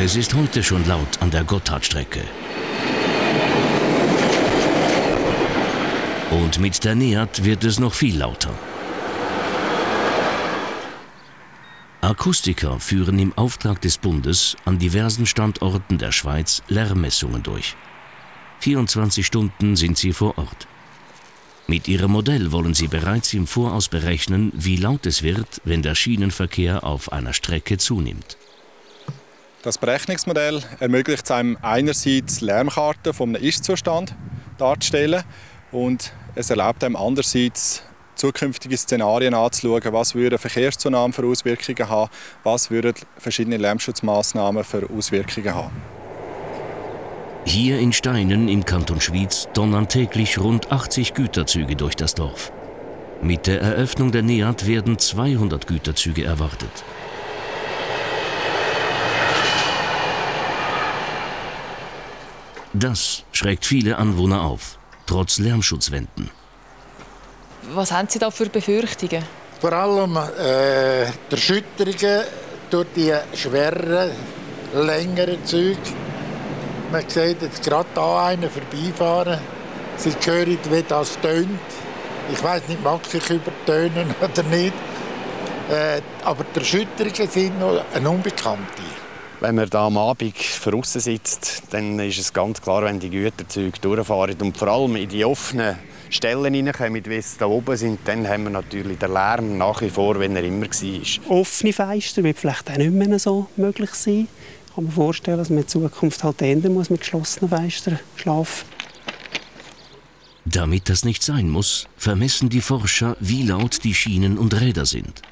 Es ist heute schon laut an der Gotthardstrecke. Und mit der NEAT wird es noch viel lauter. Akustiker führen im Auftrag des Bundes an diversen Standorten der Schweiz Lärmmessungen durch. 24 Stunden sind sie vor Ort. Mit ihrem Modell wollen sie bereits im Voraus berechnen, wie laut es wird, wenn der Schienenverkehr auf einer Strecke zunimmt. Das Berechnungsmodell ermöglicht es einem einerseits Lärmkarten vom Ist-Zustand darzustellen und es erlaubt einem andererseits zukünftige Szenarien anzuschauen, was würde Verkehrszunahme für Auswirkungen haben, was würden verschiedene Lärmschutzmaßnahmen für Auswirkungen haben. Hier in Steinen im Kanton Schwyz donnern täglich rund 80 Güterzüge durch das Dorf. Mit der Eröffnung der NEAT werden 200 Güterzüge erwartet. Das schreckt viele Anwohner auf, trotz Lärmschutzwänden. Was haben Sie da für Befürchtungen? Vor allem äh, die Erschütterungen durch die schweren, längeren Züge. Man sieht jetzt gerade da einen vorbeifahren. Sie hören, wie das tönt. Ich weiß nicht, mag sich übertönen oder nicht. Äh, aber die Erschütterungen sind noch eine Unbekannte. Wenn man da am Abend draußen sitzt, dann ist es ganz klar, wenn die Güterzüge durchfahren und vor allem in die offenen Stellen reinkommen, wie es da oben sind, dann haben wir natürlich den Lärm nach wie vor, wenn er immer war. Offene Fenster wird vielleicht auch nicht mehr so möglich sein. Ich kann mir vorstellen, dass man in Zukunft halt ändern muss mit geschlossenen Fenstern schlafen. Damit das nicht sein muss, vermessen die Forscher, wie laut die Schienen und Räder sind.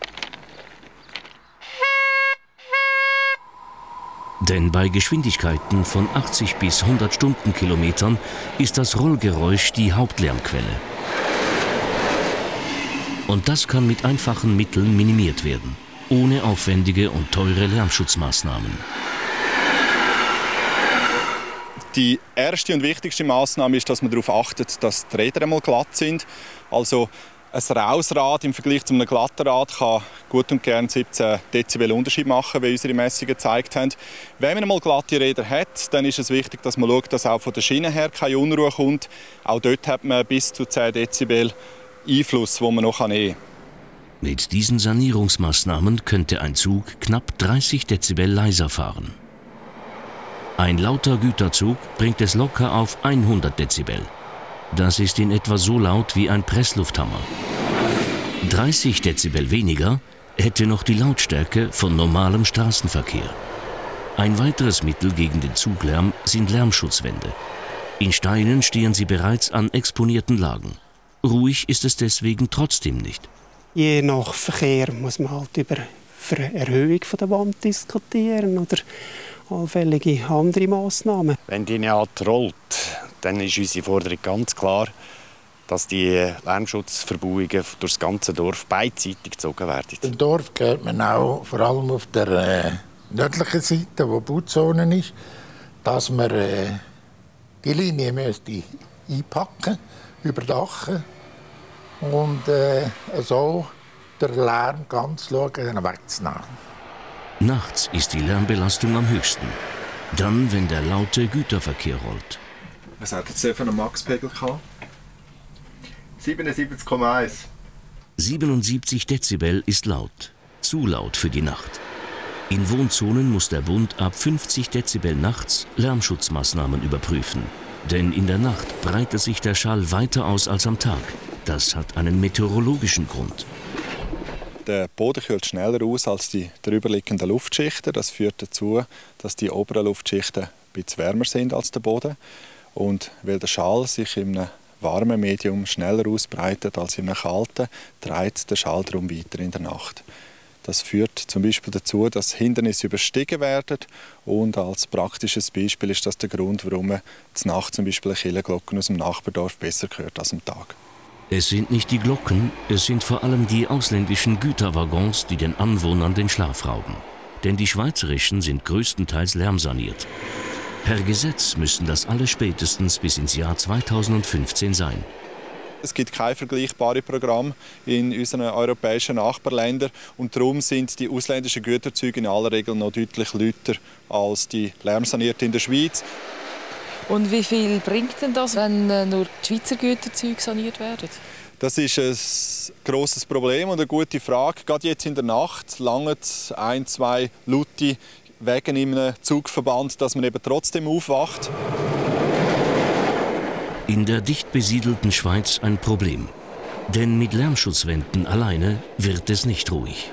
Denn bei Geschwindigkeiten von 80 bis 100 Stundenkilometern ist das Rollgeräusch die Hauptlärmquelle. Und das kann mit einfachen Mitteln minimiert werden, ohne aufwendige und teure Lärmschutzmaßnahmen. Die erste und wichtigste Maßnahme ist, dass man darauf achtet, dass die Räder einmal glatt sind. Also ein raues Rad im Vergleich zu einem glatten Rad kann gut und gern 17 Dezibel Unterschied machen, wie unsere Messungen gezeigt haben. Wenn man einmal glatte Räder hat, dann ist es wichtig, dass man schaut, dass auch von der Schiene her keine Unruhe kommt. Auch dort hat man bis zu 10 Dezibel Einfluss, wo man noch nehmen kann. Mit diesen Sanierungsmaßnahmen könnte ein Zug knapp 30 Dezibel leiser fahren. Ein lauter Güterzug bringt es locker auf 100 Dezibel. Das ist in etwa so laut wie ein Presslufthammer. 30 Dezibel weniger hätte noch die Lautstärke von normalem Straßenverkehr. Ein weiteres Mittel gegen den Zuglärm sind Lärmschutzwände. In Steinen stehen sie bereits an exponierten Lagen. Ruhig ist es deswegen trotzdem nicht. Je nach Verkehr muss man halt über eine Erhöhung der Wand diskutieren oder allfällige andere Massnahmen. Wenn die Neat rollt, dann ist unsere Forderung ganz klar, dass die Lärmschutzverbauungen durch das ganze Dorf beidseitig gezogen werden. Im Dorf hört man auch vor allem auf der äh, nördlichen Seite, wo Bauzone ist, dass man äh, die Linie müsste einpacken, überdachen und äh, so den Lärm ganz schauen, wegzunehmen. Nachts ist die Lärmbelastung am höchsten. Dann, wenn der laute Güterverkehr rollt. Was hat jetzt für einen Maxpegel gehabt? 77,1. 77 Dezibel ist laut. Zu laut für die Nacht. In Wohnzonen muss der Bund ab 50 Dezibel nachts Lärmschutzmaßnahmen überprüfen. Denn in der Nacht breitet sich der Schall weiter aus als am Tag. Das hat einen meteorologischen Grund. Der Boden kühlt schneller aus als die drüberliegenden Luftschichten. Das führt dazu, dass die oberen Luftschichten ein bisschen wärmer sind als der Boden. Und weil der Schall sich in einem warmen Medium schneller ausbreitet als in einem kalten, dreht der Schall darum weiter in der Nacht. Das führt zum Beispiel dazu, dass Hindernisse überstiegen werden. Und als praktisches Beispiel ist das der Grund, warum man zur Nacht zum Beispiel Killenglocken aus dem Nachbardorf besser hört als am Tag. Es sind nicht die Glocken, es sind vor allem die ausländischen Güterwaggons, die den Anwohnern den Schlaf rauben. Denn die schweizerischen sind größtenteils lärmsaniert. Per Gesetz müssen das alle spätestens bis ins Jahr 2015 sein. Es gibt kein vergleichbares Programm in unseren europäischen Nachbarländern und darum sind die ausländischen Güterzüge in aller Regel noch deutlich lauter als die lärmsanierten in der Schweiz. Und wie viel bringt denn das, wenn äh, nur die Schweizer Güterzüge saniert werden? Das ist ein grosses Problem und eine gute Frage. Gerade jetzt in der Nacht langen ein, zwei Luti wegen in einem Zugverband, dass man eben trotzdem aufwacht. In der dicht besiedelten Schweiz ein Problem. Denn mit Lärmschutzwänden alleine wird es nicht ruhig.